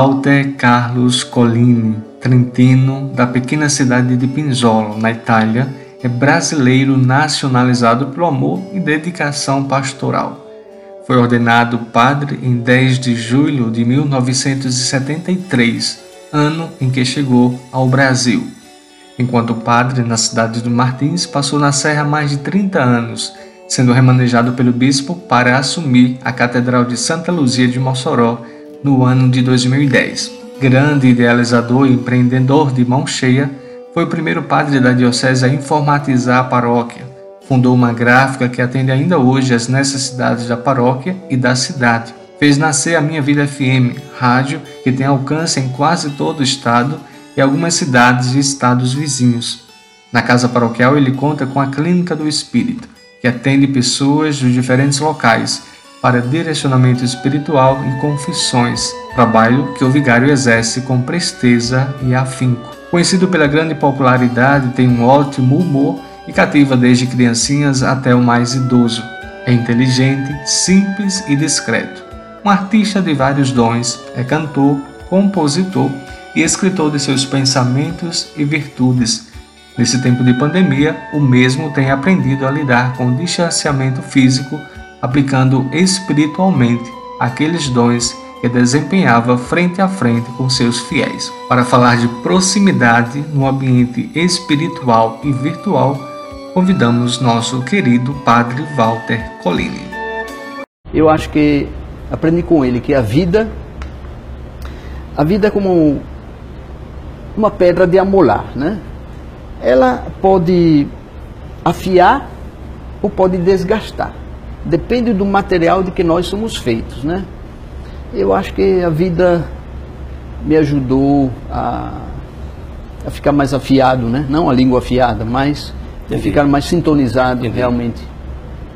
Walter Carlos Collini, trentino da pequena cidade de Pinzolo, na Itália, é brasileiro nacionalizado pelo amor e dedicação pastoral. Foi ordenado padre em 10 de julho de 1973, ano em que chegou ao Brasil. Enquanto padre na cidade de Martins, passou na Serra mais de 30 anos, sendo remanejado pelo bispo para assumir a Catedral de Santa Luzia de Mossoró no ano de 2010. Grande idealizador e empreendedor de mão cheia, foi o primeiro padre da diocese a informatizar a paróquia. Fundou uma gráfica que atende ainda hoje às necessidades da paróquia e da cidade. Fez nascer a Minha Vida FM, rádio que tem alcance em quase todo o estado e algumas cidades e estados vizinhos. Na casa paroquial, ele conta com a Clínica do Espírito, que atende pessoas de diferentes locais para direcionamento espiritual e confissões, trabalho que o vigário exerce com presteza e afinco. Conhecido pela grande popularidade, tem um ótimo humor e cativa desde criancinhas até o mais idoso. É inteligente, simples e discreto. Um artista de vários dons, é cantor, compositor e escritor de seus pensamentos e virtudes. Nesse tempo de pandemia, o mesmo tem aprendido a lidar com o distanciamento físico aplicando espiritualmente aqueles dons que desempenhava frente a frente com seus fiéis. Para falar de proximidade no ambiente espiritual e virtual, convidamos nosso querido Padre Walter Colini. Eu acho que aprendi com ele que a vida, a vida é como uma pedra de amolar, né? Ela pode afiar ou pode desgastar depende do material de que nós somos feitos, né? Eu acho que a vida me ajudou a, a ficar mais afiado, né? Não a língua afiada, mas a ficar mais sintonizado Entendi. realmente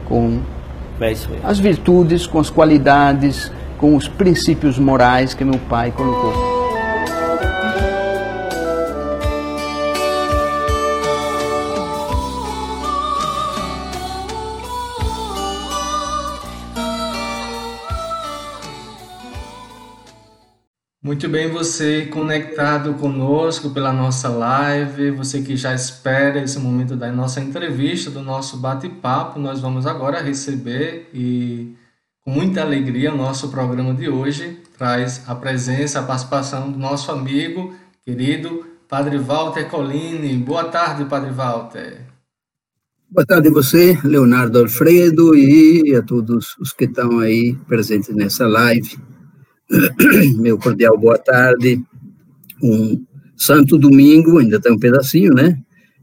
com é as virtudes, com as qualidades, com os princípios morais que meu pai colocou. Muito bem, você conectado conosco pela nossa live, você que já espera esse momento da nossa entrevista, do nosso bate-papo, nós vamos agora receber e com muita alegria o nosso programa de hoje traz a presença, a participação do nosso amigo querido Padre Walter Colini. Boa tarde, Padre Walter. Boa tarde a você, Leonardo Alfredo, e a todos os que estão aí presentes nessa live. Meu cordial boa tarde. Um santo domingo, ainda tem um pedacinho, né?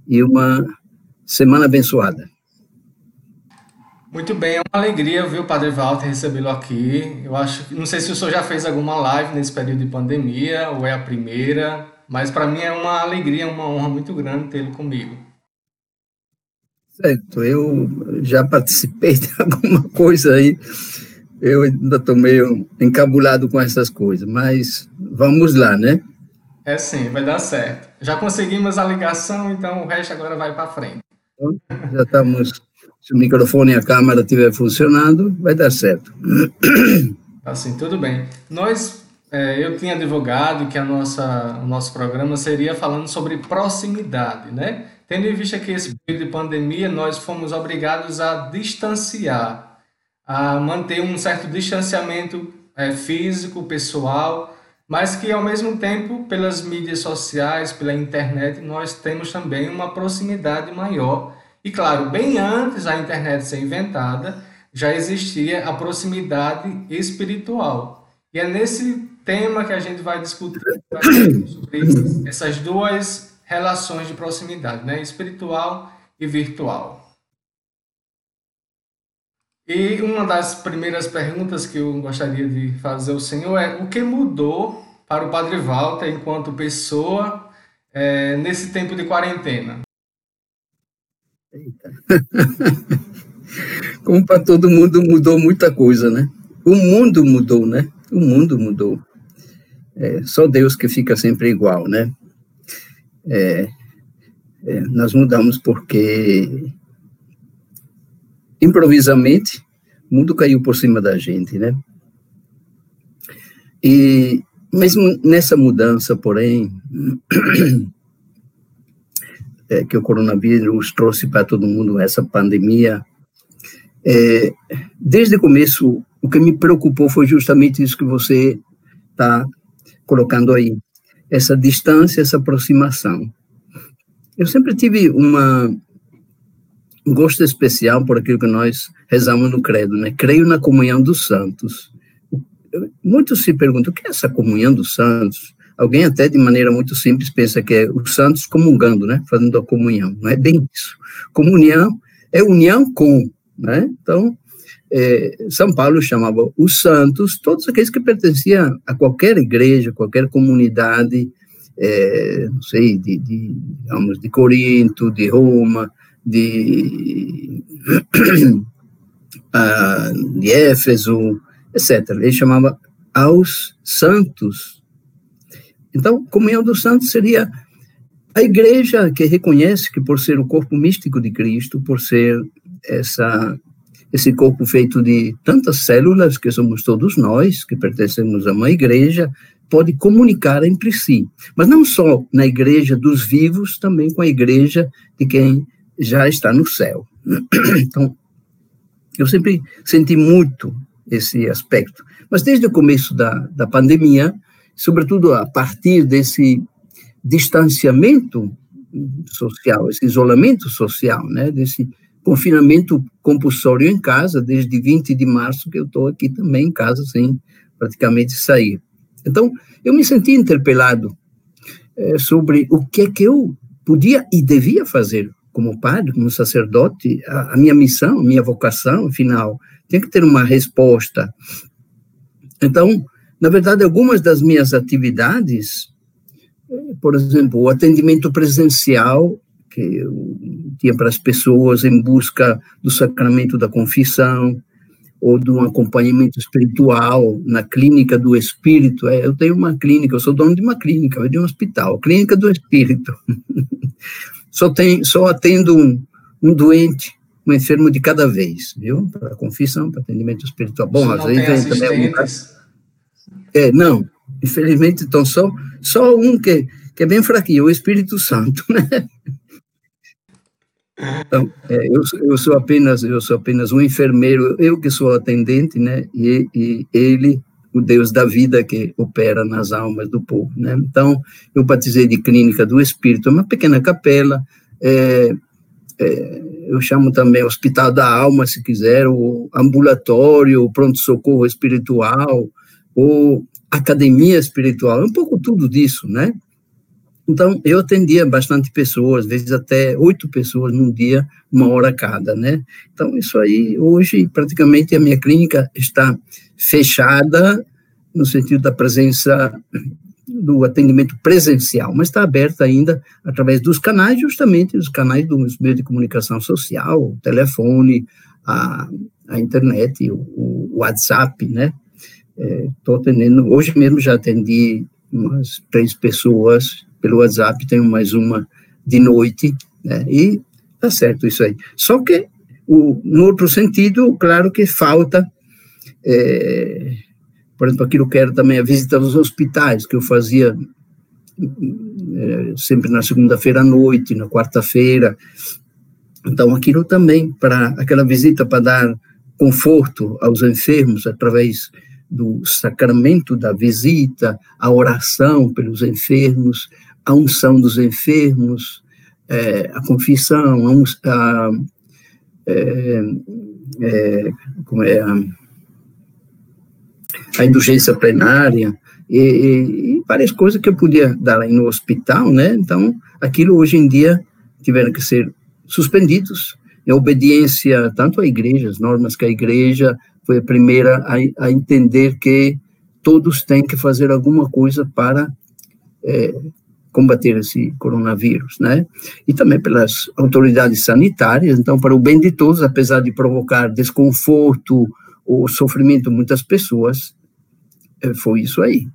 E uma semana abençoada. Muito bem, é uma alegria, viu, Padre Walter, recebê-lo aqui. Eu acho não sei se o senhor já fez alguma live nesse período de pandemia, ou é a primeira, mas para mim é uma alegria, uma honra muito grande tê-lo comigo. Certo, eu já participei de alguma coisa aí eu ainda estou meio encabulado com essas coisas, mas vamos lá, né? É sim, vai dar certo. Já conseguimos a ligação, então o resto agora vai para frente. Então, já estamos, se o microfone e a câmera estiver funcionando, vai dar certo. Assim, tudo bem. Nós, é, eu tinha advogado que a nossa, o nosso programa seria falando sobre proximidade, né? Tendo em vista que esse período de pandemia, nós fomos obrigados a distanciar a manter um certo distanciamento é, físico, pessoal, mas que ao mesmo tempo, pelas mídias sociais, pela internet, nós temos também uma proximidade maior. E claro, bem antes da internet ser inventada, já existia a proximidade espiritual. E é nesse tema que a gente vai discutir sobre essas duas relações de proximidade, né? espiritual e virtual. E uma das primeiras perguntas que eu gostaria de fazer ao senhor é: o que mudou para o Padre Walter enquanto pessoa é, nesse tempo de quarentena? Eita. Como para todo mundo mudou muita coisa, né? O mundo mudou, né? O mundo mudou. É, só Deus que fica sempre igual, né? É, é, nós mudamos porque improvisamente, o mundo caiu por cima da gente, né? E mesmo nessa mudança, porém, é, que o coronavírus trouxe para todo mundo, essa pandemia, é, desde o começo, o que me preocupou foi justamente isso que você está colocando aí, essa distância, essa aproximação. Eu sempre tive uma, um gosto especial por aquilo que nós rezamos no credo, né? Creio na comunhão dos santos. Muitos se perguntam, o que é essa comunhão dos santos? Alguém até de maneira muito simples pensa que é os santos comungando, né? Fazendo a comunhão. Não é bem isso. Comunhão é união com, né? Então, é, São Paulo chamava os santos, todos aqueles que pertenciam a qualquer igreja, qualquer comunidade, é, não sei, de, de, digamos, de Corinto, de Roma, de, uh, de Éfeso, etc. Ele chamava aos santos. Então, comunhão dos santos seria a igreja que reconhece que por ser o corpo místico de Cristo, por ser essa esse corpo feito de tantas células que somos todos nós, que pertencemos a uma igreja, pode comunicar entre si. Mas não só na igreja dos vivos, também com a igreja de quem já está no céu. Então, eu sempre senti muito esse aspecto. Mas desde o começo da, da pandemia, sobretudo a partir desse distanciamento social, esse isolamento social, né, desse confinamento compulsório em casa, desde 20 de março que eu estou aqui também em casa, sem praticamente sair. Então, eu me senti interpelado é, sobre o que é que eu podia e devia fazer como padre, como sacerdote, a, a minha missão, a minha vocação, afinal, tem que ter uma resposta. Então, na verdade, algumas das minhas atividades, por exemplo, o atendimento presencial que eu tinha para as pessoas em busca do sacramento da confissão, ou de um acompanhamento espiritual na clínica do espírito. É, eu tenho uma clínica, eu sou dono de uma clínica, de um hospital, clínica do espírito. só, tem, só atendo um, um doente, um enfermo de cada vez, viu? Para confissão, para atendimento espiritual. Bom, Você às vezes vem também um É, não, infelizmente, então só, só um que, que é bem fraquinho, o Espírito Santo, né? Então, é, eu, eu sou apenas eu sou apenas um enfermeiro, eu que sou atendente, né? E, e ele, o Deus da vida que opera nas almas do povo, né? Então, eu batizei de clínica do Espírito, uma pequena capela. É, é, eu chamo também hospital da alma, se quiser, o ambulatório, o pronto socorro espiritual, ou academia espiritual, um pouco tudo disso, né? Então, eu atendia bastante pessoas, às vezes até oito pessoas num dia, uma hora cada, né? Então, isso aí, hoje, praticamente a minha clínica está fechada, no sentido da presença do atendimento presencial, mas está aberta ainda através dos canais, justamente os canais dos meios de comunicação social, o telefone, a, a internet, o, o WhatsApp, né? Estou é, atendendo, hoje mesmo já atendi umas três pessoas pelo WhatsApp, tenho mais uma de noite, né, e tá certo isso aí. Só que, o, no outro sentido, claro que falta, é, por exemplo, aquilo que era também a visita aos hospitais, que eu fazia é, sempre na segunda-feira à noite, na quarta-feira, então aquilo também, para aquela visita para dar conforto aos enfermos através do sacramento da visita, a oração pelos enfermos, a unção dos enfermos, é, a confissão, a, a, é, é, como é, a, indulgência plenária, e, e, e, várias coisas que eu podia dar aí no hospital, né? Então, aquilo hoje em dia tiveram que ser suspendidos, em obediência tanto à igreja, as normas que a igreja foi a primeira a, a entender que todos têm que fazer alguma coisa para é, combater esse coronavírus, né? E também pelas autoridades sanitárias, então, para o bem de todos, apesar de provocar desconforto ou sofrimento em muitas pessoas, é, foi isso aí,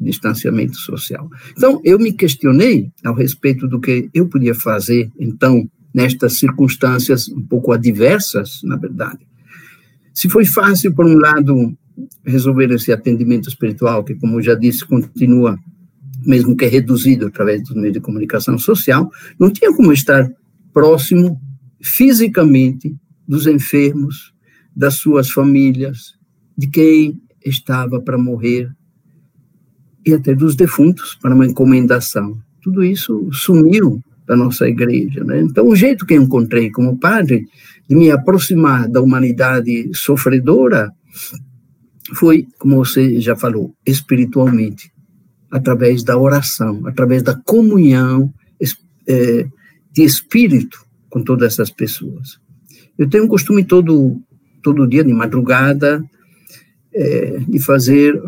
distanciamento social. Então, eu me questionei ao respeito do que eu podia fazer, então, nestas circunstâncias um pouco adversas, na verdade. Se foi fácil, por um lado, resolver esse atendimento espiritual, que, como eu já disse, continua, mesmo que reduzido através dos meios de comunicação social, não tinha como estar próximo fisicamente dos enfermos, das suas famílias, de quem estava para morrer e até dos defuntos para uma encomendação. Tudo isso sumiu da nossa igreja. Né? Então, o jeito que encontrei como padre de me aproximar da humanidade sofredora foi, como você já falou, espiritualmente, através da oração, através da comunhão é, de espírito com todas essas pessoas. Eu tenho um costume todo todo dia de madrugada é, de fazer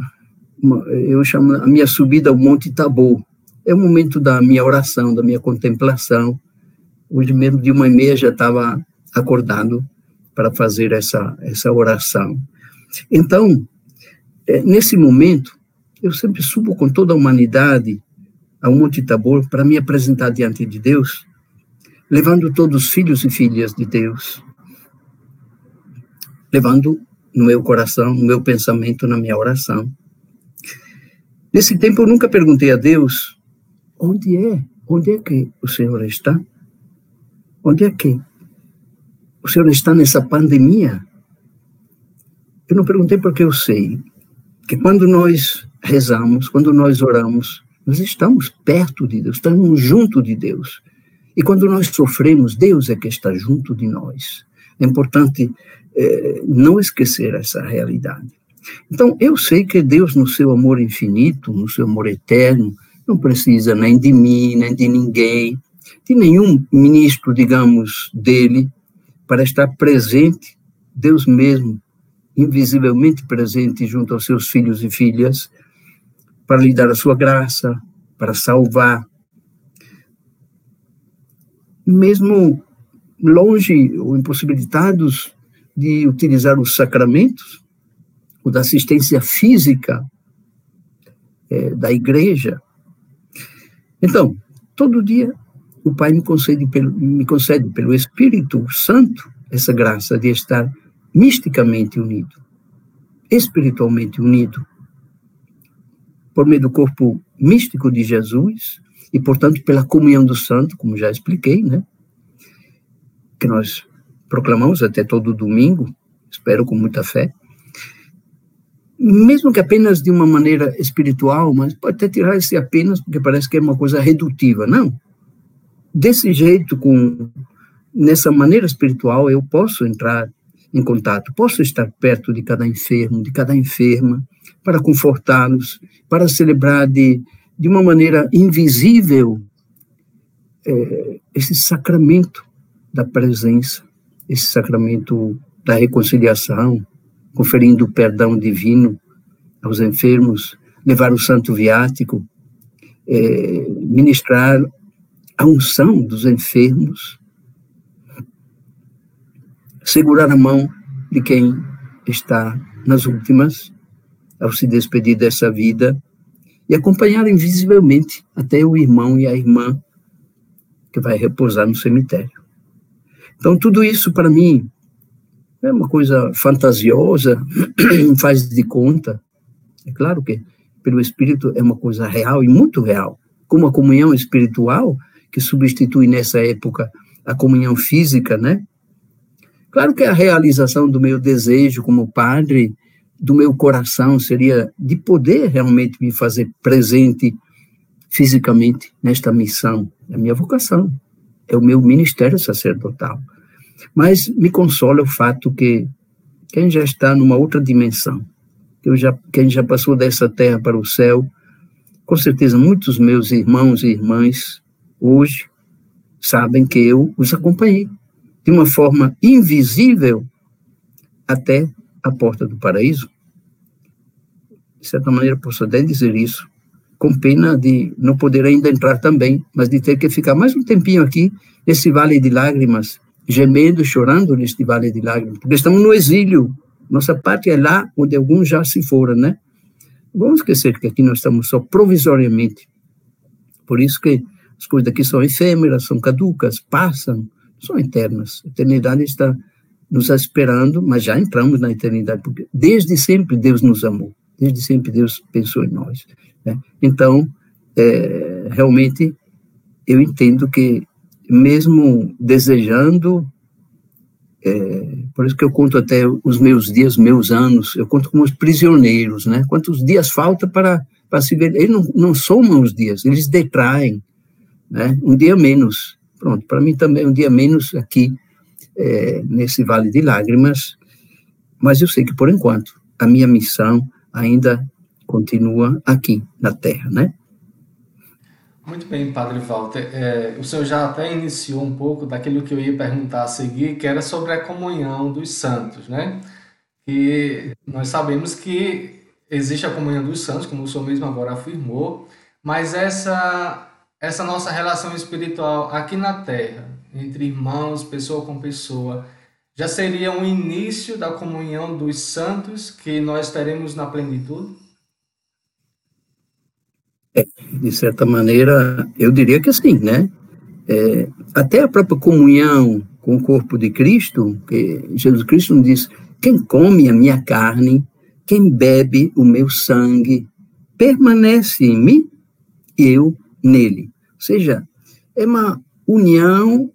uma, eu chamo a minha subida ao Monte Tabor. É o momento da minha oração, da minha contemplação. Hoje mesmo de uma e meia já estava acordado para fazer essa essa oração. Então, é, nesse momento, eu sempre subo com toda a humanidade ao Monte Tabor para me apresentar diante de Deus, levando todos os filhos e filhas de Deus, levando no meu coração, no meu pensamento, na minha oração. Nesse tempo eu nunca perguntei a Deus onde é, onde é que o Senhor está? Onde é que o Senhor está nessa pandemia? Eu não perguntei porque eu sei que quando nós rezamos, quando nós oramos, nós estamos perto de Deus, estamos junto de Deus. E quando nós sofremos, Deus é que está junto de nós. É importante é, não esquecer essa realidade. Então, eu sei que Deus, no seu amor infinito, no seu amor eterno, não precisa nem de mim, nem de ninguém, de nenhum ministro, digamos, dele, para estar presente, Deus mesmo, invisivelmente presente junto aos seus filhos e filhas, para lhe dar a sua graça, para salvar. Mesmo longe ou impossibilitados de utilizar os sacramentos, ou da assistência física é, da igreja. Então, todo dia o Pai me concede, pelo, me concede pelo Espírito Santo essa graça de estar misticamente unido, espiritualmente unido, por meio do corpo místico de Jesus e, portanto, pela comunhão do santo, como já expliquei, né? Que nós proclamamos até todo domingo, espero com muita fé, mesmo que apenas de uma maneira espiritual, mas pode até tirar esse apenas, porque parece que é uma coisa redutiva. Não. Desse jeito, com nessa maneira espiritual, eu posso entrar em contato, posso estar perto de cada enfermo, de cada enferma, para confortá-los, para celebrar de, de uma maneira invisível é, esse sacramento da presença esse sacramento da reconciliação, conferindo o perdão divino aos enfermos, levar o santo viático, é, ministrar a unção dos enfermos, segurar a mão de quem está nas últimas, ao se despedir dessa vida, e acompanhar invisivelmente até o irmão e a irmã que vai repousar no cemitério. Então, tudo isso, para mim, é uma coisa fantasiosa, faz de conta. É claro que, pelo Espírito, é uma coisa real e muito real. Como a comunhão espiritual, que substitui nessa época a comunhão física, né? Claro que a realização do meu desejo como padre, do meu coração, seria de poder realmente me fazer presente fisicamente nesta missão, é a minha vocação é o meu ministério sacerdotal. Mas me consola o fato que quem já está numa outra dimensão, que já, quem já passou dessa terra para o céu, com certeza muitos meus irmãos e irmãs hoje sabem que eu os acompanhei de uma forma invisível até a porta do paraíso. De certa maneira, posso até dizer isso, com pena de não poder ainda entrar também, mas de ter que ficar mais um tempinho aqui, nesse vale de lágrimas, gemendo, chorando neste vale de lágrimas, porque estamos no exílio, nossa pátria é lá onde alguns já se foram, né? Vamos esquecer que aqui nós estamos só provisoriamente. Por isso que as coisas aqui são efêmeras, são caducas, passam, são eternas. A eternidade está nos esperando, mas já entramos na eternidade, porque desde sempre Deus nos amou, desde sempre Deus pensou em nós. Né? Então, é, realmente, eu entendo que, mesmo desejando, é, por isso que eu conto até os meus dias, meus anos, eu conto como os prisioneiros, né? Quantos dias falta para, para se ver? Eles não, não somam os dias, eles detraem, né? Um dia menos. Pronto, para mim também um dia menos aqui, é, nesse Vale de Lágrimas, mas eu sei que, por enquanto, a minha missão ainda continua aqui na Terra, né? Muito bem, Padre Walter. É, o senhor já até iniciou um pouco daquilo que eu ia perguntar a seguir, que era sobre a comunhão dos santos, né? E nós sabemos que existe a comunhão dos santos, como o senhor mesmo agora afirmou, mas essa essa nossa relação espiritual aqui na Terra, entre irmãos, pessoa com pessoa, já seria um início da comunhão dos santos que nós teremos na plenitude? É, de certa maneira, eu diria que sim, né? É, até a própria comunhão com o corpo de Cristo, que Jesus Cristo nos diz: quem come a minha carne, quem bebe o meu sangue, permanece em mim e eu nele. Ou seja, é uma união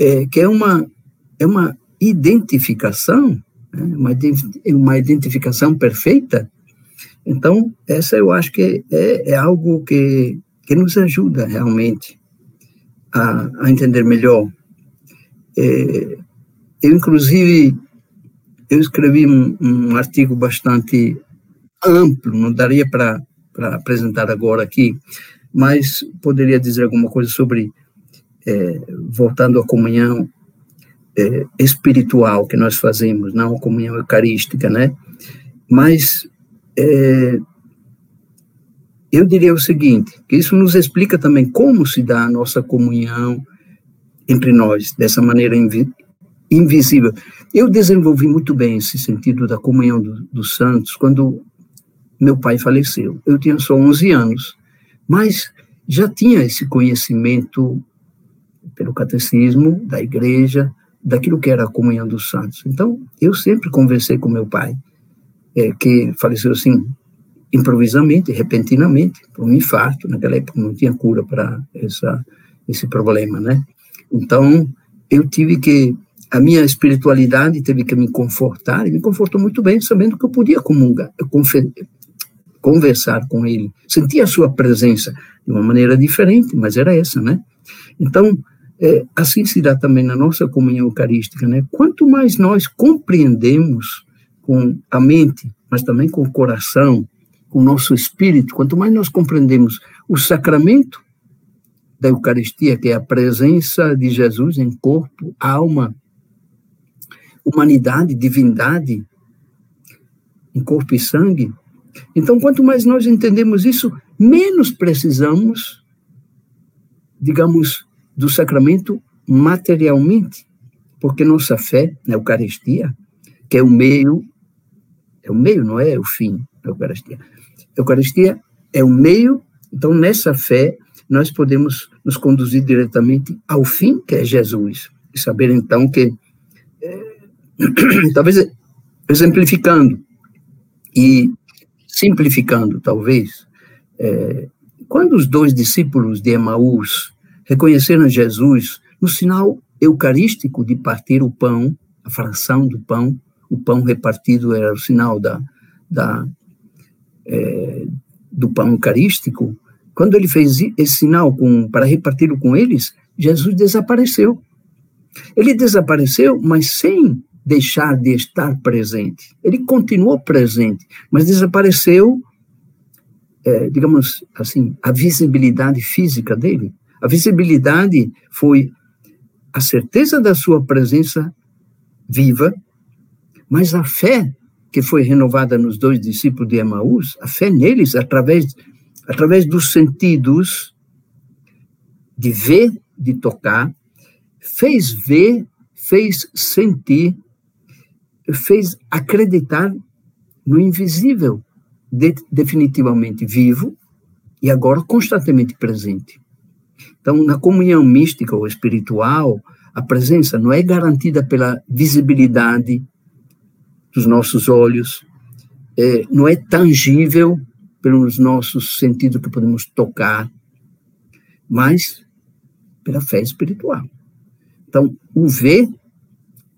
é, que é uma, é uma identificação, né? uma, uma identificação perfeita então, essa eu acho que é, é algo que, que nos ajuda realmente a, a entender melhor. É, eu, inclusive, eu escrevi um, um, artigo bastante amplo, não daria para apresentar agora aqui, mas poderia dizer alguma coisa sobre, é, voltando à comunhão é, espiritual que nós fazemos, não a comunhão eucarística, né? Mas é, eu diria o seguinte, que isso nos explica também como se dá a nossa comunhão entre nós, dessa maneira invi invisível. Eu desenvolvi muito bem esse sentido da comunhão do, dos santos quando meu pai faleceu. Eu tinha só 11 anos, mas já tinha esse conhecimento pelo catecismo da igreja, daquilo que era a comunhão dos santos. Então, eu sempre conversei com meu pai é, que faleceu assim, improvisamente, repentinamente, por um infarto. Naquela época não tinha cura para esse problema, né? Então, eu tive que, a minha espiritualidade teve que me confortar, e me confortou muito bem, sabendo que eu podia comungar, conversar com ele, sentir a sua presença de uma maneira diferente, mas era essa, né? Então, é, assim se dá também na nossa comunhão eucarística, né? Quanto mais nós compreendemos com a mente, mas também com o coração, com o nosso espírito, quanto mais nós compreendemos o sacramento da Eucaristia, que é a presença de Jesus em corpo, alma, humanidade, divindade, em corpo e sangue. Então, quanto mais nós entendemos isso, menos precisamos, digamos, do sacramento materialmente, porque nossa fé na Eucaristia, que é o meio é o meio, não é o fim da Eucaristia. A Eucaristia é o meio, então nessa fé nós podemos nos conduzir diretamente ao fim, que é Jesus. E saber então que, é, talvez exemplificando e simplificando, talvez, é, quando os dois discípulos de Emaús reconheceram Jesus no sinal eucarístico de partir o pão, a fração do pão, o pão repartido era o sinal da, da, é, do pão eucarístico, quando ele fez esse sinal com, para reparti-lo com eles, Jesus desapareceu. Ele desapareceu, mas sem deixar de estar presente. Ele continuou presente, mas desapareceu, é, digamos assim, a visibilidade física dele. A visibilidade foi a certeza da sua presença viva mas a fé que foi renovada nos dois discípulos de Emaús, a fé neles, através, através dos sentidos de ver, de tocar, fez ver, fez sentir, fez acreditar no invisível, de, definitivamente vivo e agora constantemente presente. Então, na comunhão mística ou espiritual, a presença não é garantida pela visibilidade dos nossos olhos, é, não é tangível pelos nossos sentidos que podemos tocar, mas pela fé espiritual. Então, o ver,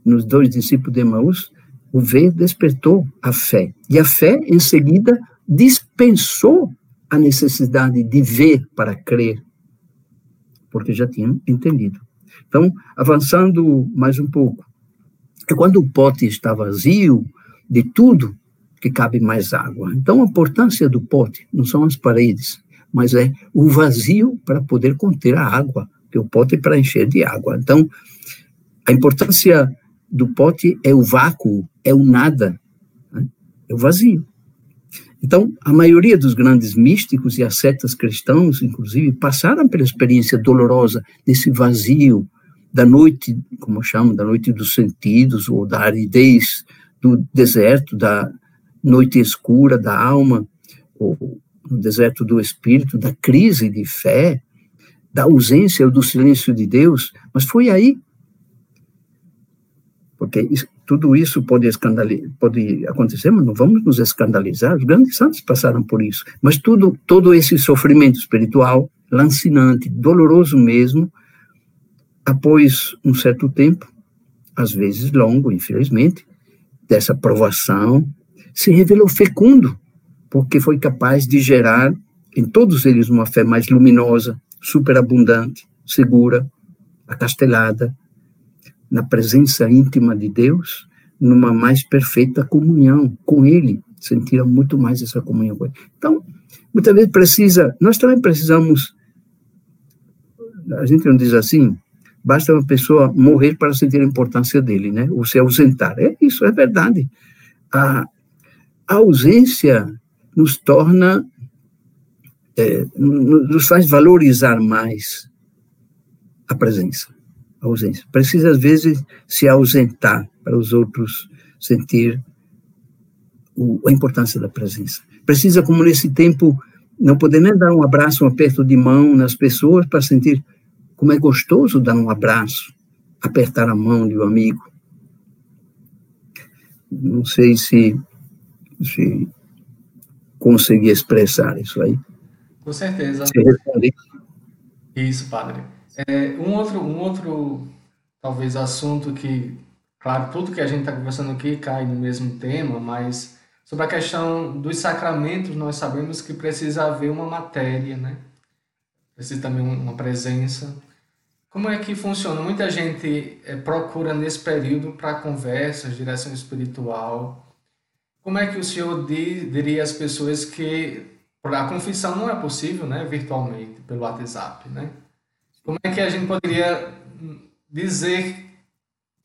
nos dois discípulos de Emaús, o ver despertou a fé. E a fé, em seguida, dispensou a necessidade de ver para crer, porque já tinham entendido. Então, avançando mais um pouco, quando o pote está vazio de tudo que cabe mais água. Então, a importância do pote não são as paredes, mas é o vazio para poder conter a água, que o pote é para encher de água. Então, a importância do pote é o vácuo, é o nada, né? é o vazio. Então, a maioria dos grandes místicos e ascetas cristãos, inclusive, passaram pela experiência dolorosa desse vazio, da noite, como chamam, da noite dos sentidos, ou da aridez do deserto, da noite escura da alma, ou no deserto do espírito, da crise de fé, da ausência ou do silêncio de Deus, mas foi aí porque isso, tudo isso pode, pode acontecer, mas não vamos nos escandalizar. Os grandes santos passaram por isso. Mas tudo, todo esse sofrimento espiritual, lancinante, doloroso mesmo, após um certo tempo, às vezes longo, infelizmente, dessa provação, se revelou fecundo, porque foi capaz de gerar em todos eles uma fé mais luminosa, superabundante, segura, acastelada, na presença íntima de Deus, numa mais perfeita comunhão com Ele, sentiram muito mais essa comunhão com Ele. Então, muitas vezes precisa, nós também precisamos, a gente não diz assim, basta uma pessoa morrer para sentir a importância dele, né? Ou se ausentar. É isso, é verdade. A, a ausência nos torna, é, nos faz valorizar mais a presença ausência. Precisa, às vezes, se ausentar para os outros sentir o, a importância da presença. Precisa, como nesse tempo, não poder nem dar um abraço, um aperto de mão nas pessoas para sentir como é gostoso dar um abraço, apertar a mão de um amigo. Não sei se, se consegui expressar isso aí. Com certeza. Se. Isso, padre. É, um outro, um outro, talvez, assunto que, claro, tudo que a gente está conversando aqui cai no mesmo tema, mas sobre a questão dos sacramentos, nós sabemos que precisa haver uma matéria, né? Precisa também uma presença. Como é que funciona? Muita gente é, procura nesse período para conversas, direção espiritual. Como é que o senhor diria às pessoas que a confissão não é possível, né, virtualmente, pelo WhatsApp, né? Como é que a gente poderia dizer,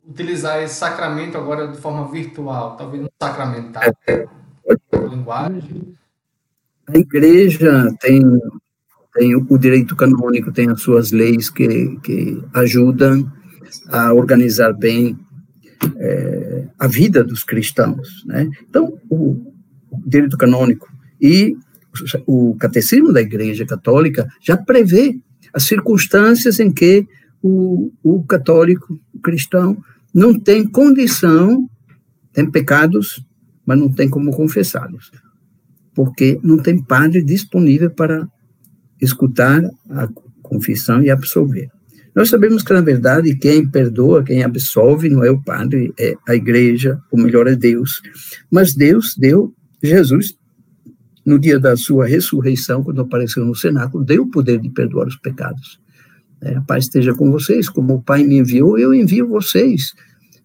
utilizar esse sacramento agora de forma virtual, talvez um sacramental, é. linguagem? A igreja tem, tem o direito canônico, tem as suas leis que, que ajudam a organizar bem é, a vida dos cristãos, né? Então, o, o direito canônico e o catecismo da Igreja Católica já prevê as circunstâncias em que o, o católico, o cristão, não tem condição, tem pecados, mas não tem como confessá-los, porque não tem padre disponível para escutar a confissão e absolver. Nós sabemos que, na verdade, quem perdoa, quem absolve, não é o padre, é a igreja, o melhor é Deus. Mas Deus deu Jesus no dia da sua ressurreição, quando apareceu no cenáculo, deu o poder de perdoar os pecados. É, a paz esteja com vocês, como o Pai me enviou, eu envio vocês.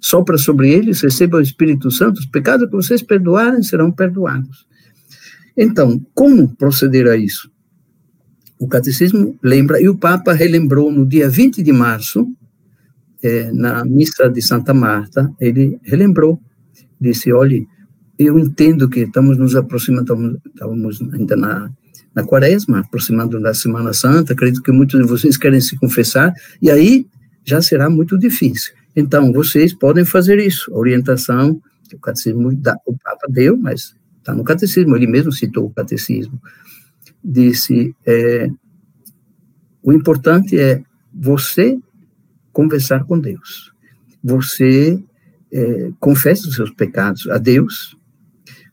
Sopra sobre eles, receba o Espírito Santo, os pecados que vocês perdoarem serão perdoados. Então, como proceder a isso? O catecismo lembra, e o Papa relembrou no dia 20 de março, é, na missa de Santa Marta, ele relembrou, disse: olhe, eu entendo que estamos nos aproximando, estamos ainda na, na quaresma, aproximando da Semana Santa, acredito que muitos de vocês querem se confessar, e aí já será muito difícil. Então, vocês podem fazer isso, a orientação que o catecismo dá, o Papa deu, mas está no catecismo, ele mesmo citou o catecismo, disse, é, o importante é você conversar com Deus. Você é, confessa os seus pecados a Deus,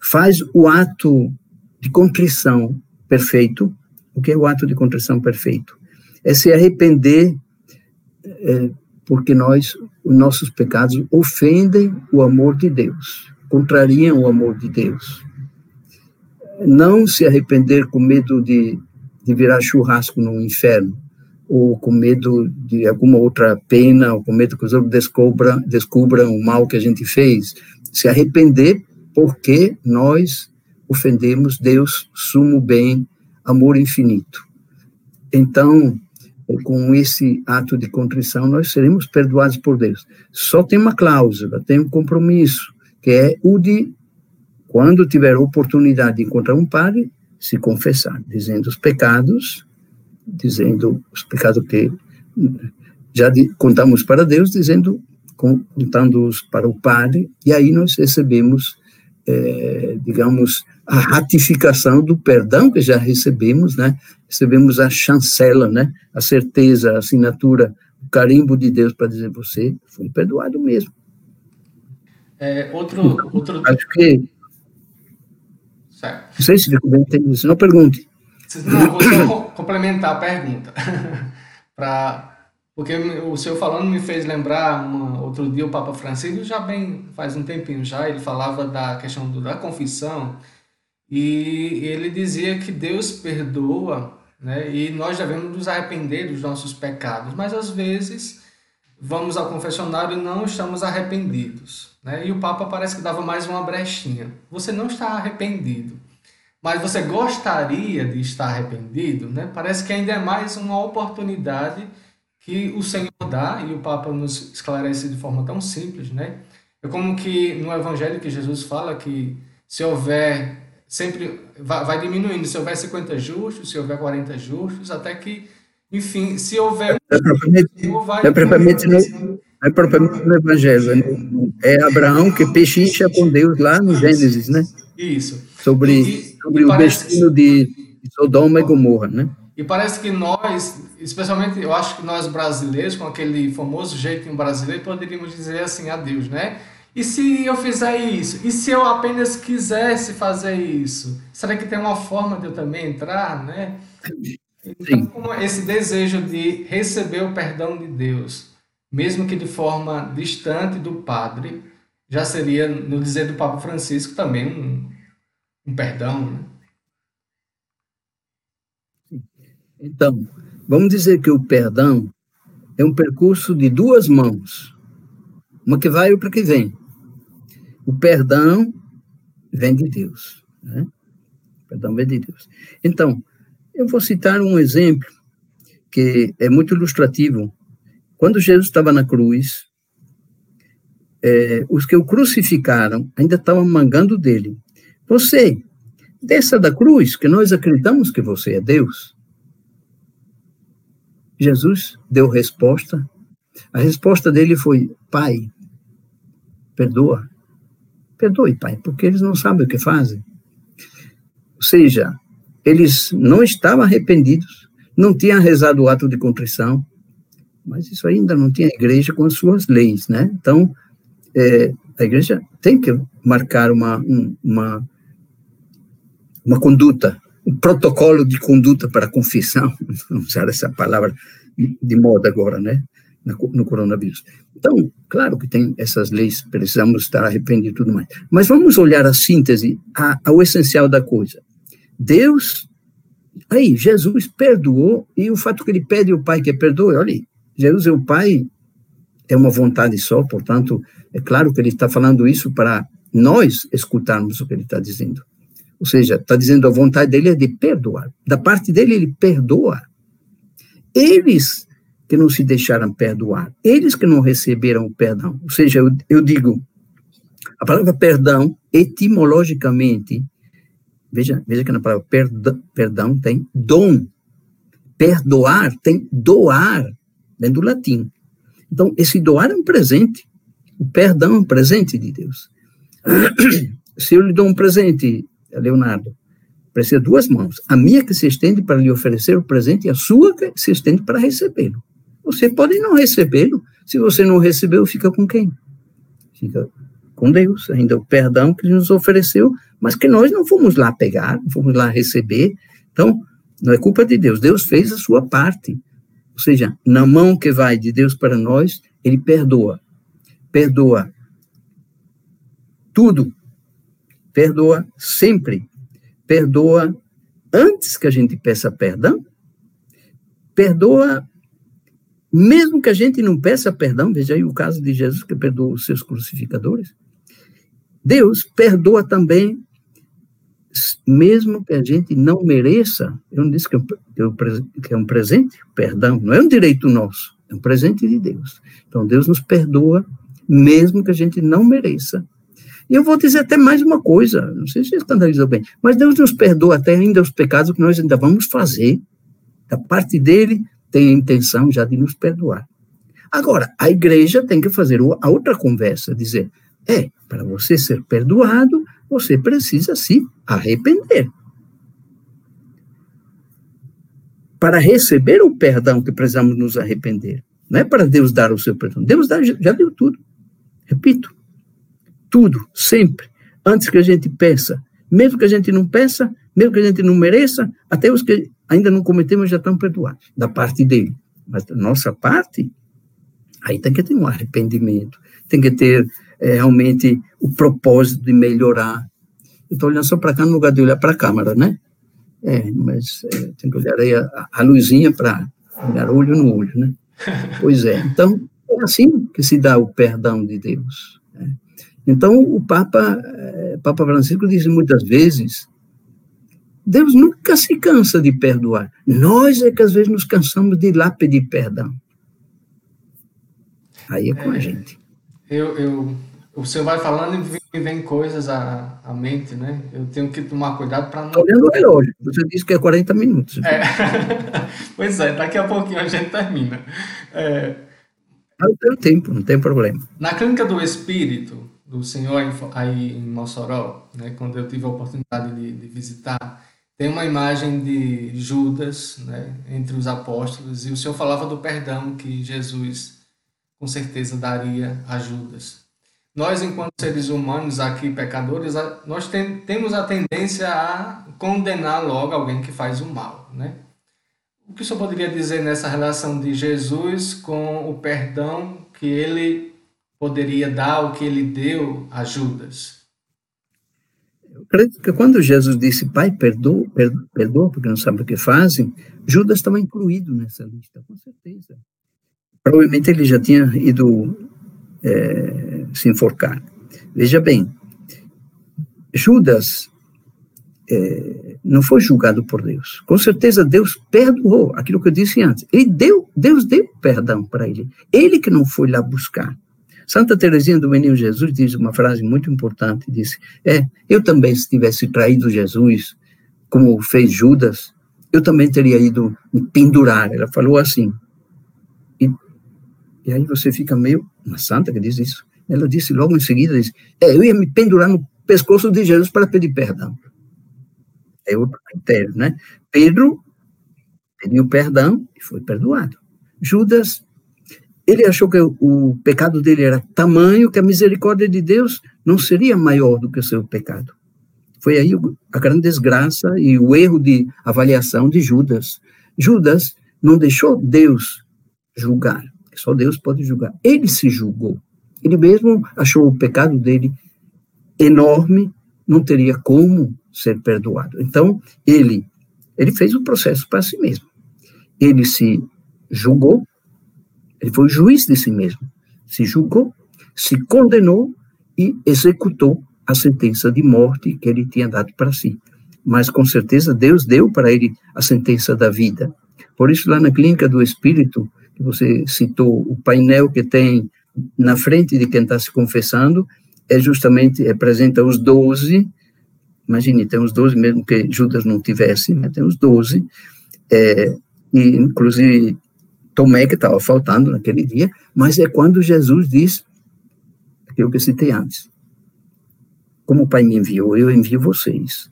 faz o ato de contrição perfeito. O que é o ato de contrição perfeito? É se arrepender é, porque nós, os nossos pecados ofendem o amor de Deus, contrariam o amor de Deus. Não se arrepender com medo de, de virar churrasco no inferno, ou com medo de alguma outra pena, ou com medo que os outros descubram, descubram o mal que a gente fez. Se arrepender porque nós ofendemos Deus, sumo bem, amor infinito. Então, com esse ato de contrição, nós seremos perdoados por Deus. Só tem uma cláusula, tem um compromisso, que é o de, quando tiver oportunidade de encontrar um padre, se confessar, dizendo os pecados dizendo os pecados que já contamos para Deus, dizendo, contando-os para o Padre, e aí nós recebemos, é, digamos, a ratificação do perdão que já recebemos, né? Recebemos a chancela, né? A certeza, a assinatura, o carimbo de Deus para dizer você foi perdoado mesmo. É, outro, então, outro... Acho que certo. não sei se ficou bem entendido, não pergunte. Não, vou só complementar a pergunta. pra, porque o senhor falando me fez lembrar, outro dia o Papa Francisco, já bem faz um tempinho já, ele falava da questão do, da confissão, e ele dizia que Deus perdoa, né, e nós devemos nos arrepender dos nossos pecados, mas às vezes vamos ao confessionário e não estamos arrependidos. Né? E o Papa parece que dava mais uma brechinha. Você não está arrependido mas você gostaria de estar arrependido, né? Parece que ainda é mais uma oportunidade que o Senhor dá e o Papa nos esclarece de forma tão simples, né? É como que no Evangelho que Jesus fala que se houver sempre vai, diminuindo, se houver 50 justos, se houver 40 justos, até que, enfim, se houver é propriamente, vai é propriamente no, é propriamente no Evangelho, né? é Abraão que pechincha com Deus lá no Gênesis, né? Isso. Sobre e, sobre o destino de Sodoma e Gomorra, né? E parece que nós, especialmente eu acho que nós brasileiros, com aquele famoso jeitinho brasileiro, poderíamos dizer assim a Deus, né? E se eu fizer isso? E se eu apenas quisesse fazer isso? Será que tem uma forma de eu também entrar, né? Então, esse desejo de receber o perdão de Deus, mesmo que de forma distante do Padre, já seria, no dizer do Papa Francisco, também um, um perdão, né? Então, vamos dizer que o perdão é um percurso de duas mãos, uma que vai e outra que vem. O perdão vem de Deus, né? O perdão vem de Deus. Então, eu vou citar um exemplo que é muito ilustrativo. Quando Jesus estava na cruz, é, os que o crucificaram ainda estavam mangando dele. Você, desça da cruz, que nós acreditamos que você é Deus. Jesus deu resposta. A resposta dele foi: Pai, perdoa. Perdoe, Pai, porque eles não sabem o que fazem. Ou seja, eles não estavam arrependidos, não tinham rezado o ato de contrição, mas isso ainda não tinha igreja com as suas leis, né? Então, é, a igreja tem que marcar uma, uma uma conduta, um protocolo de conduta para a confissão, usar essa palavra de moda agora, né, no coronavírus. Então, claro que tem essas leis, precisamos estar arrependidos e tudo mais, mas vamos olhar a síntese, a, ao essencial da coisa. Deus, aí, Jesus perdoou, e o fato que ele pede ao Pai que perdoe, olha aí, Jesus é o Pai, é uma vontade só, portanto, é claro que ele está falando isso para nós escutarmos o que ele está dizendo. Ou seja, está dizendo a vontade dele é de perdoar. Da parte dele, ele perdoa. Eles que não se deixaram perdoar, eles que não receberam o perdão. Ou seja, eu, eu digo, a palavra perdão, etimologicamente, veja, veja que na palavra perdão, perdão tem dom. Perdoar tem doar, vem do latim. Então, esse doar é um presente. O perdão é um presente de Deus. Se eu lhe dou um presente Leonardo, precisa de duas mãos. A minha que se estende para lhe oferecer o presente e a sua que se estende para recebê-lo. Você pode não recebê-lo, Se você não recebeu, fica com quem? Fica com Deus, ainda o perdão que ele nos ofereceu, mas que nós não fomos lá pegar, não fomos lá receber. Então, não é culpa de Deus, Deus fez a sua parte. Ou seja, na mão que vai de Deus para nós, ele perdoa. Perdoa tudo. Perdoa sempre. Perdoa antes que a gente peça perdão. Perdoa mesmo que a gente não peça perdão. Veja aí o caso de Jesus que perdoou os seus crucificadores. Deus perdoa também, mesmo que a gente não mereça. Eu não disse que é um presente, perdão, não é um direito nosso, é um presente de Deus. Então Deus nos perdoa, mesmo que a gente não mereça. E eu vou dizer até mais uma coisa, não sei se escandalizou bem, mas Deus nos perdoa até ainda os pecados que nós ainda vamos fazer. Da parte dele, tem a intenção já de nos perdoar. Agora, a igreja tem que fazer a outra conversa, dizer, é, para você ser perdoado, você precisa se arrepender. Para receber o perdão que precisamos nos arrepender. Não é para Deus dar o seu perdão. Deus já deu tudo. Repito, tudo, sempre. Antes que a gente peça. Mesmo que a gente não peça, mesmo que a gente não mereça, até os que ainda não cometemos já estão perdoados, da parte dele. Mas da nossa parte, aí tem que ter um arrependimento, tem que ter é, realmente o propósito de melhorar. Eu estou olhando só para cá no lugar de olhar para a câmera, né? É, mas é, tem que olhar aí a, a luzinha para olhar olho no olho, né? Pois é, então é assim que se dá o perdão de Deus. Então o Papa, é, Papa Francisco diz muitas vezes, Deus nunca se cansa de perdoar. Nós é que às vezes nos cansamos de ir lá pedir perdão. Aí é com a é, gente. Eu, eu o senhor vai falando e vem coisas à, à mente, né? Eu tenho que tomar cuidado para não. Estou olhando o relógio, você disse que é 40 minutos. É. pois é, daqui a pouquinho a gente termina. É... Não tem tempo, não tem problema. Na clínica do espírito do senhor aí em Mossoró, né, quando eu tive a oportunidade de, de visitar, tem uma imagem de Judas né, entre os apóstolos e o senhor falava do perdão que Jesus com certeza daria a Judas. Nós, enquanto seres humanos aqui, pecadores, nós tem, temos a tendência a condenar logo alguém que faz o mal, né? O que o senhor poderia dizer nessa relação de Jesus com o perdão que ele poderia dar, o que ele deu a Judas? Eu acredito que quando Jesus disse, Pai, perdoa, perdoa, porque não sabem o que fazem, Judas estava incluído nessa lista, com certeza. Provavelmente ele já tinha ido é, se enforcar. Veja bem, Judas é, não foi julgado por Deus. Com certeza Deus perdoou aquilo que eu disse antes. Ele deu, Deus deu perdão para ele. Ele que não foi lá buscar. Santa Teresinha do Menino Jesus diz uma frase muito importante, disse, é, eu também se tivesse traído Jesus, como fez Judas, eu também teria ido me pendurar. Ela falou assim. E, e aí você fica meio, uma santa que diz isso. Ela disse logo em seguida, disse, é, eu ia me pendurar no pescoço de Jesus para pedir perdão. É outro critério, né? Pedro pediu perdão e foi perdoado. Judas, ele achou que o pecado dele era tamanho que a misericórdia de Deus não seria maior do que o seu pecado. Foi aí a grande desgraça e o erro de avaliação de Judas. Judas não deixou Deus julgar, só Deus pode julgar. Ele se julgou. Ele mesmo achou o pecado dele enorme, não teria como ser perdoado. Então, ele, ele fez o processo para si mesmo. Ele se julgou, ele foi juiz de si mesmo. Se julgou, se condenou e executou a sentença de morte que ele tinha dado para si. Mas com certeza Deus deu para ele a sentença da vida. Por isso, lá na clínica do Espírito, que você citou, o painel que tem na frente de quem está se confessando, é justamente, representa os doze, imagine, tem os doze, mesmo que Judas não tivesse, né, tem os doze, é, e inclusive Tomé, que estava faltando naquele dia, mas é quando Jesus diz aquilo que eu citei antes. Como o Pai me enviou, eu envio vocês.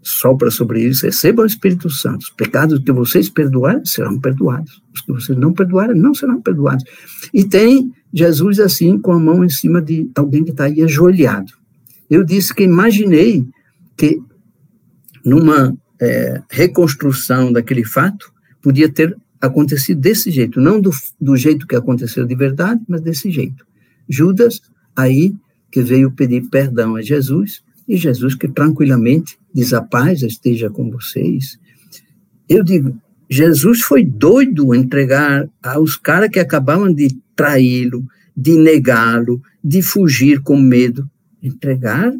sopra sobre eles, recebam o Espírito Santo. Os pecados que vocês perdoarem serão perdoados. Os que vocês não perdoarem não serão perdoados. E tem Jesus assim, com a mão em cima de alguém que está aí ajoelhado. Eu disse que imaginei que numa é, reconstrução daquele fato, podia ter acontecido desse jeito, não do, do jeito que aconteceu de verdade, mas desse jeito. Judas, aí, que veio pedir perdão a Jesus, e Jesus que tranquilamente diz: A paz esteja com vocês. Eu digo: Jesus foi doido entregar aos caras que acabavam de traí-lo, de negá-lo, de fugir com medo, entregar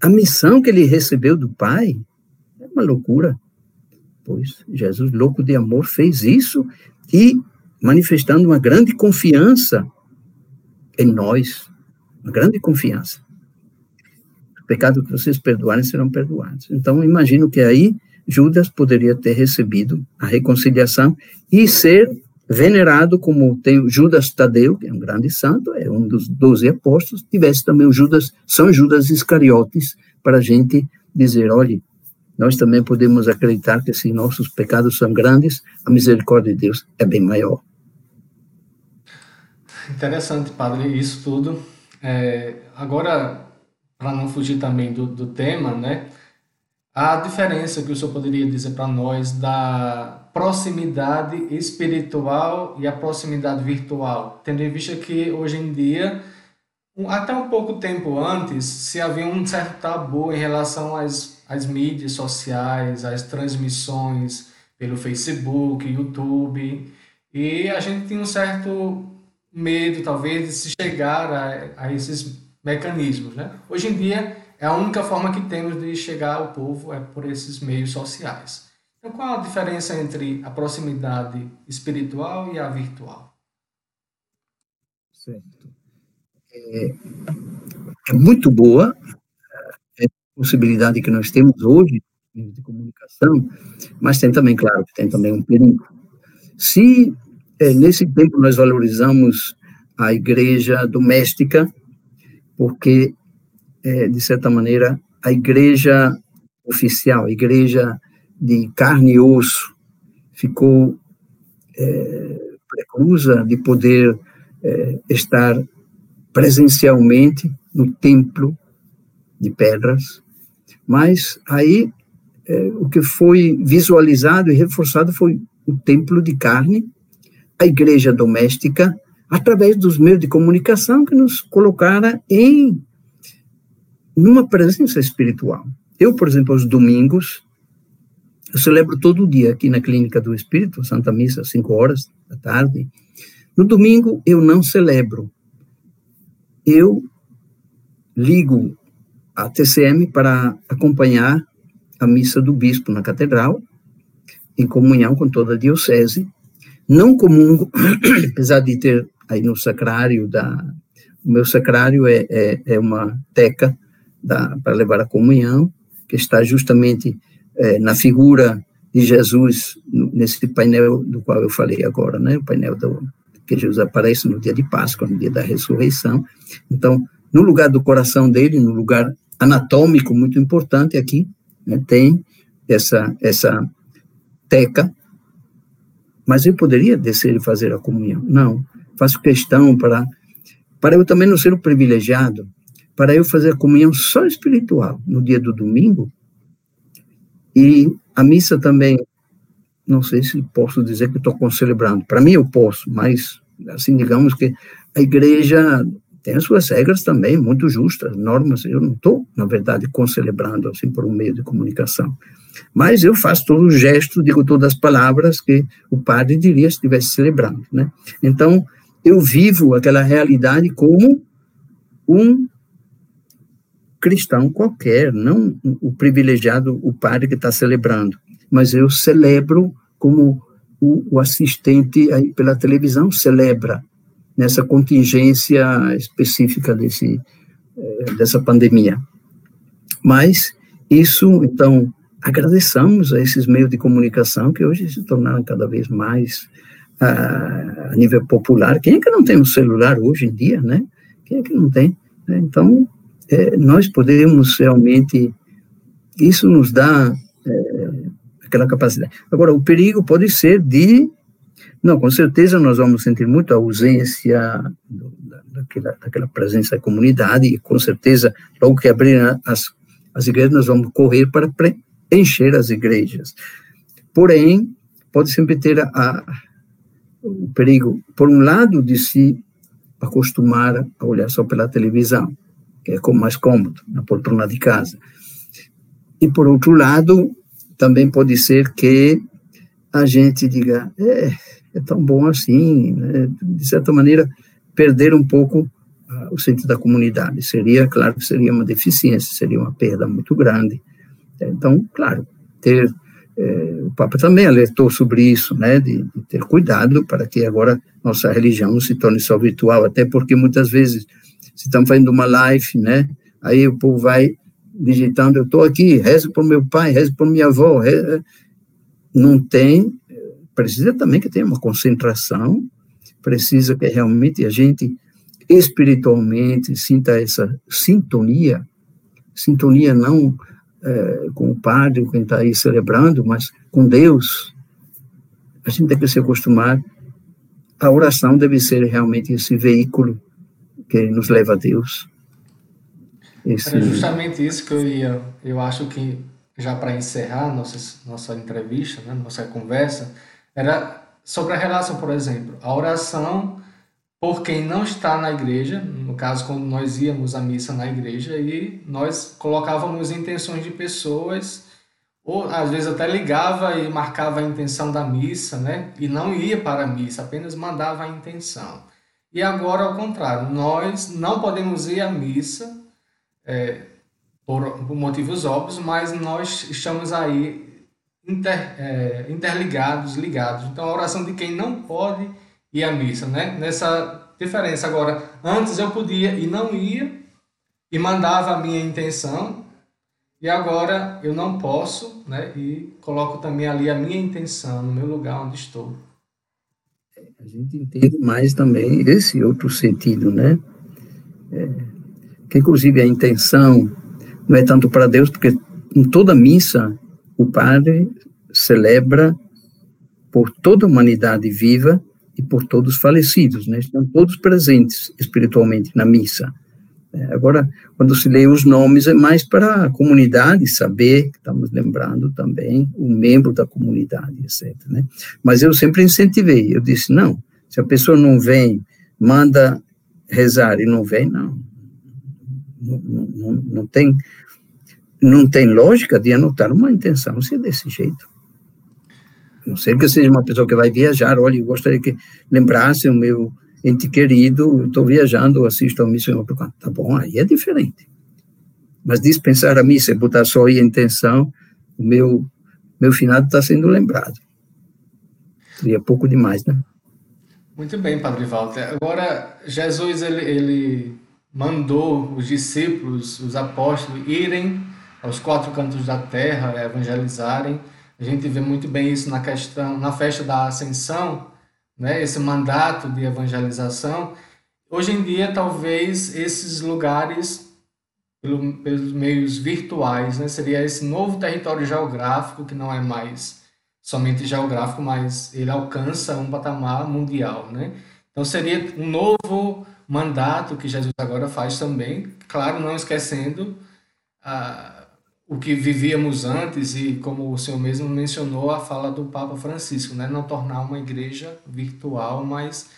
a missão que ele recebeu do Pai. É uma loucura. Pois Jesus, louco de amor, fez isso e manifestando uma grande confiança em nós, uma grande confiança pecado que vocês perdoarem serão perdoados. Então, imagino que aí Judas poderia ter recebido a reconciliação e ser venerado como tem Judas Tadeu, que é um grande santo, é um dos doze apóstolos, tivesse também o Judas, São Judas Iscariotes, para a gente dizer, olhe, nós também podemos acreditar que se nossos pecados são grandes, a misericórdia de Deus é bem maior. Interessante, padre, isso tudo. É, agora, para não fugir também do, do tema, né? A diferença que o senhor poderia dizer para nós da proximidade espiritual e a proximidade virtual, tendo em vista que hoje em dia, até um pouco tempo antes, se havia um certo tabu em relação às, às mídias sociais, às transmissões pelo Facebook, YouTube, e a gente tinha um certo medo, talvez, de se chegar a, a esses mecanismos. Né? Hoje em dia, é a única forma que temos de chegar ao povo é por esses meios sociais. Então, qual a diferença entre a proximidade espiritual e a virtual? Certo. É, é muito boa possibilidade que nós temos hoje de comunicação, mas tem também, claro, tem também um perigo. Se é, nesse tempo nós valorizamos a igreja doméstica, porque, é, de certa maneira, a igreja oficial, a igreja de carne e osso, ficou é, preclusa de poder é, estar presencialmente no templo de pedras, mas aí é, o que foi visualizado e reforçado foi o templo de carne, a igreja doméstica, através dos meios de comunicação que nos colocaram em numa presença espiritual. Eu, por exemplo, aos domingos, eu celebro todo dia aqui na Clínica do Espírito, Santa Missa, às 5 horas da tarde. No domingo, eu não celebro. Eu ligo a TCM para acompanhar a missa do bispo na catedral, em comunhão com toda a diocese. Não comungo, apesar de ter aí no sacrário da o meu sacrário é, é, é uma teca para levar a comunhão que está justamente é, na figura de Jesus nesse painel do qual eu falei agora, né? O painel do, que Jesus aparece no dia de Páscoa, no dia da ressurreição. Então, no lugar do coração dele, no lugar anatômico muito importante aqui, né, tem essa essa teca. Mas eu poderia descer e fazer a comunhão? Não faço questão para, para eu também não ser um privilegiado, para eu fazer a comunhão só espiritual no dia do domingo. E a missa também, não sei se posso dizer que estou celebrando. Para mim eu posso, mas assim digamos que a igreja tem as suas regras também muito justas, normas. Eu não estou, na verdade, concelebrando assim por um meio de comunicação. Mas eu faço todo o gesto, digo todas as palavras que o padre diria se estivesse celebrando, né? Então, eu vivo aquela realidade como um cristão qualquer, não o privilegiado, o padre que está celebrando, mas eu celebro como o, o assistente aí pela televisão celebra nessa contingência específica desse, eh, dessa pandemia. Mas isso, então, agradeçamos a esses meios de comunicação que hoje se tornaram cada vez mais a, a nível popular. Quem é que não tem um celular hoje em dia, né? Quem é que não tem? Né? Então, é, nós podemos realmente isso nos dá é, aquela capacidade. Agora, o perigo pode ser de. Não, com certeza nós vamos sentir muito a ausência daquela, daquela presença da comunidade, e com certeza, logo que abrirem as, as igrejas, nós vamos correr para encher as igrejas. Porém, pode sempre ter a, a, o perigo, por um lado, de se acostumar a olhar só pela televisão, que é como mais cômodo, na poltrona de casa. E, por outro lado, também pode ser que a gente diga, é, é tão bom assim, né? de certa maneira, perder um pouco uh, o sentido da comunidade. Seria, claro, seria uma deficiência, seria uma perda muito grande. Então, claro, ter é, o Papa também alertou sobre isso, né, de, de, ter cuidado para que agora nossa religião não se torne só virtual, até porque muitas vezes, se estamos fazendo uma live, né, aí o povo vai digitando, eu estou aqui, rezo por meu pai, rezo por minha avó, rezo, não tem, precisa também que tenha uma concentração, precisa que realmente a gente espiritualmente sinta essa sintonia, sintonia não é, com o padre, quem está aí celebrando, mas com Deus, a gente tem que se acostumar. A oração deve ser realmente esse veículo que nos leva a Deus. Esse... Era justamente isso que eu ia. Eu acho que, já para encerrar nossa, nossa entrevista, né, nossa conversa, era sobre a relação, por exemplo. A oração por quem não está na igreja, no caso, quando nós íamos à missa na igreja, e nós colocávamos intenções de pessoas, ou às vezes até ligava e marcava a intenção da missa, né? E não ia para a missa, apenas mandava a intenção. E agora, ao contrário, nós não podemos ir à missa é, por, por, motivos óbvios, mas nós estamos aí inter, é, interligados, ligados. Então, a oração de quem não pode e a missa, né? Nessa diferença. Agora, antes eu podia e não ia e mandava a minha intenção, e agora eu não posso, né? E coloco também ali a minha intenção no meu lugar onde estou. A gente entende mais também esse outro sentido, né? É, que inclusive a intenção não é tanto para Deus, porque em toda missa o padre celebra por toda a humanidade viva e por todos falecidos, né? Estão todos presentes espiritualmente na missa. É, agora, quando se lê os nomes, é mais para a comunidade saber, estamos lembrando também o membro da comunidade, etc. Né? Mas eu sempre incentivei, eu disse, não, se a pessoa não vem, manda rezar e não vem, não. Não, não, não tem, não tem lógica de anotar uma intenção se é desse jeito. Não sei que seja uma pessoa que vai viajar, olha, eu gostaria que lembrasse o meu ente querido, estou viajando, assisto a missa em outro canto. Tá bom, aí é diferente. Mas dispensar a missa e botar só aí a intenção, o meu, meu finado está sendo lembrado. Seria pouco demais, né? Muito bem, Padre Walter. Agora, Jesus, ele, ele mandou os discípulos, os apóstolos, irem aos quatro cantos da terra, evangelizarem, a gente vê muito bem isso na questão, na festa da Ascensão, né? Esse mandato de evangelização. Hoje em dia, talvez esses lugares pelo, pelos meios virtuais, né? Seria esse novo território geográfico que não é mais somente geográfico, mas ele alcança um patamar mundial, né? Então seria um novo mandato que Jesus agora faz também, claro, não esquecendo a o que vivíamos antes e como o senhor mesmo mencionou a fala do Papa Francisco, né, não tornar uma igreja virtual, mas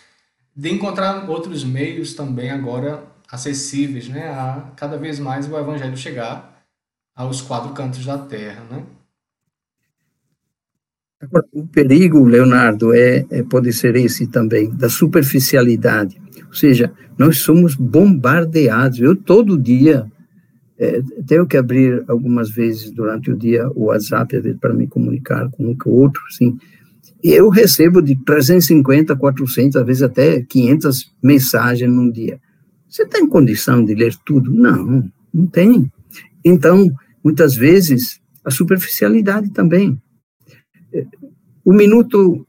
de encontrar outros meios também agora acessíveis, né, a cada vez mais o evangelho chegar aos quatro cantos da terra, né? Agora, o perigo, Leonardo, é, é pode ser esse também da superficialidade. Ou seja, nós somos bombardeados. Eu todo dia é, tenho que abrir algumas vezes durante o dia o WhatsApp para me comunicar com um com o outro, sim. E eu recebo de 350, 400, às vezes até 500 mensagens num dia. Você tem condição de ler tudo? Não, não tem. Então, muitas vezes, a superficialidade também. É, o minuto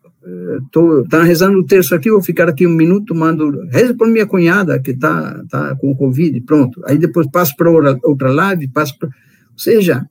estou tá rezando o texto aqui, vou ficar aqui um minuto, mando, reza por minha cunhada que está tá com Covid, pronto. Aí depois passo para outra live, passo para... Ou seja,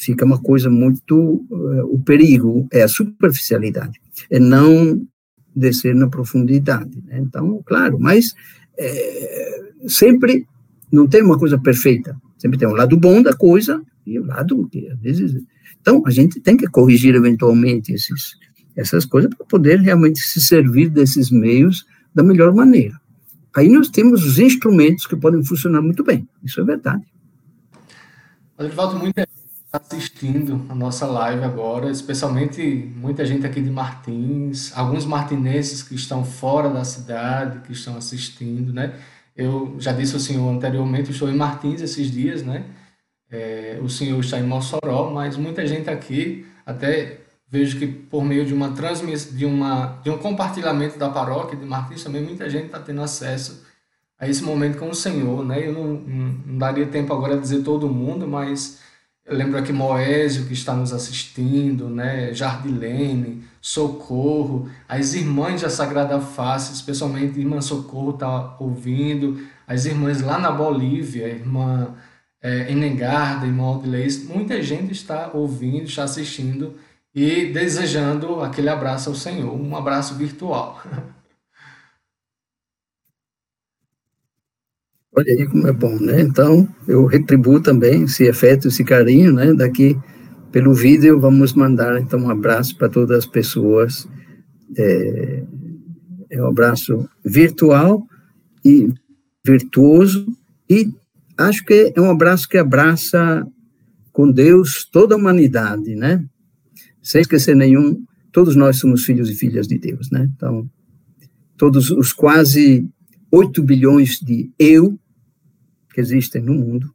fica uma coisa muito. Uh, o perigo é a superficialidade, é não descer na profundidade. Né? Então, claro, mas é, sempre não tem uma coisa perfeita, sempre tem um lado bom da coisa e o lado que às vezes. Então, a gente tem que corrigir eventualmente esses, essas coisas para poder realmente se servir desses meios da melhor maneira. Aí nós temos os instrumentos que podem funcionar muito bem, isso é verdade. Adrivaldo, muita gente está assistindo a nossa live agora, especialmente muita gente aqui de Martins, alguns martinenses que estão fora da cidade, que estão assistindo, né? Eu já disse ao senhor anteriormente, estou em Martins esses dias, né? É, o senhor está em Mossoró, mas muita gente aqui, até vejo que por meio de uma transmissão, de, uma, de um compartilhamento da paróquia de Martins, também muita gente está tendo acesso a esse momento com o Senhor, né? Eu não, não, daria tempo agora de dizer todo mundo, mas eu lembro aqui Moésio que está nos assistindo, né? Jardilene, Socorro, as irmãs da Sagrada Face, especialmente irmã Socorro está ouvindo, as irmãs lá na Bolívia, irmã é, Enengarda, a irmã Aldileis, muita gente está ouvindo, está assistindo e desejando aquele abraço ao Senhor, um abraço virtual. Olha aí como é bom, né? Então, eu retribuo também esse afeto, esse carinho, né? Daqui, pelo vídeo, vamos mandar, então, um abraço para todas as pessoas. É, é um abraço virtual e virtuoso, e acho que é um abraço que abraça com Deus toda a humanidade, né? Sem esquecer nenhum, todos nós somos filhos e filhas de Deus, né? Então, todos os quase 8 bilhões de eu que existem no mundo,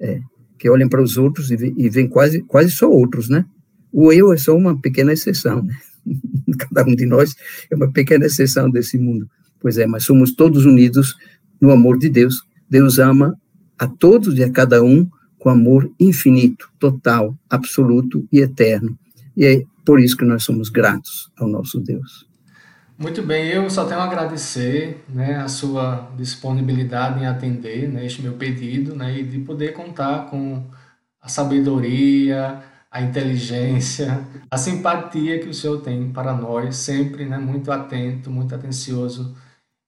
é, que olham para os outros e, e veem quase, quase só outros, né? O eu é só uma pequena exceção, né? Cada um de nós é uma pequena exceção desse mundo. Pois é, mas somos todos unidos no amor de Deus. Deus ama a todos e a cada um com amor infinito, total, absoluto e eterno. E é por isso que nós somos gratos ao nosso Deus. Muito bem, eu só tenho a agradecer né, a sua disponibilidade em atender né, este meu pedido né, e de poder contar com a sabedoria, a inteligência, a simpatia que o Senhor tem para nós, sempre né, muito atento, muito atencioso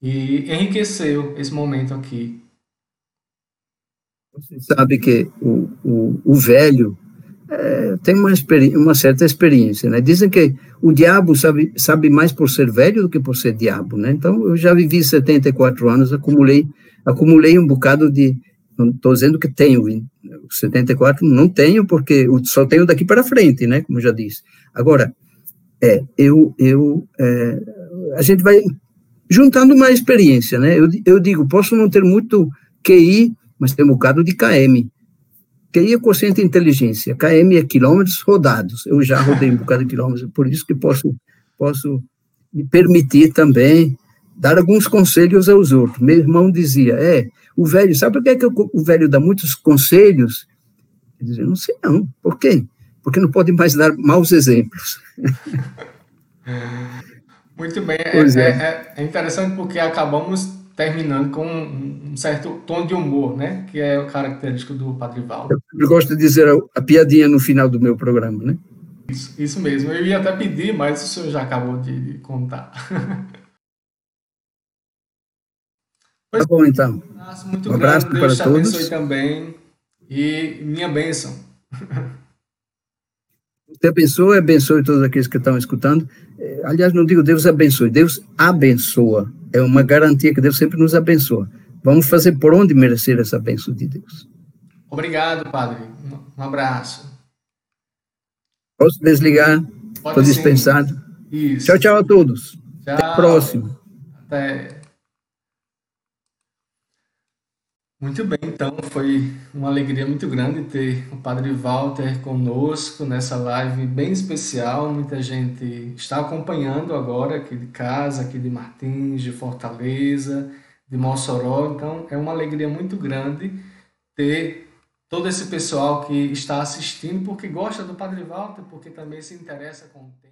e enriqueceu esse momento aqui. Você sabe que o, o, o velho é, tem uma, uma certa experiência, né? Dizem que o diabo sabe, sabe mais por ser velho do que por ser diabo, né? Então, eu já vivi 74 anos, acumulei, acumulei um bocado de, não estou dizendo que tenho 74, não tenho, porque só tenho daqui para frente, né? Como já disse. Agora, é, eu, eu, é, a gente vai juntando uma experiência, né? Eu, eu digo, posso não ter muito QI, mas tem um bocado de KM. TI é quociente de inteligência, KM é quilômetros rodados. Eu já rodei um bocado de quilômetros, por isso que posso, posso me permitir também dar alguns conselhos aos outros. Meu irmão dizia, é, o velho, sabe por que, é que o velho dá muitos conselhos? Ele dizia, não sei não, por quê? Porque não pode mais dar maus exemplos. Muito bem, é, é. É, é interessante porque acabamos terminando com um certo tom de humor, né? Que é o característico do Padre Valdo. Eu gosto de dizer a, piadinha no final do meu programa, né? Isso, isso mesmo. Eu ia até pedir, mas o senhor já acabou de, de contar. Pois, tá bom, então. Um abraço muito um abraço grande. Deus para te todos. abençoe também. E minha bênção. Te abençoe, abençoe todos aqueles que estão escutando. É, aliás, não digo Deus abençoe, Deus abençoa é uma garantia que Deus sempre nos abençoa. Vamos fazer por onde merecer essa bênção de Deus. Obrigado, Padre. Um abraço. Posso desligar? Estou dispensado. Isso. Tchau, tchau a todos. Tchau. Até a próxima. Até. Muito bem, então foi uma alegria muito grande ter o Padre Walter conosco nessa live bem especial. Muita gente está acompanhando agora aqui de casa, aqui de Martins, de Fortaleza, de Mossoró. Então é uma alegria muito grande ter todo esse pessoal que está assistindo porque gosta do Padre Walter, porque também se interessa com o tema.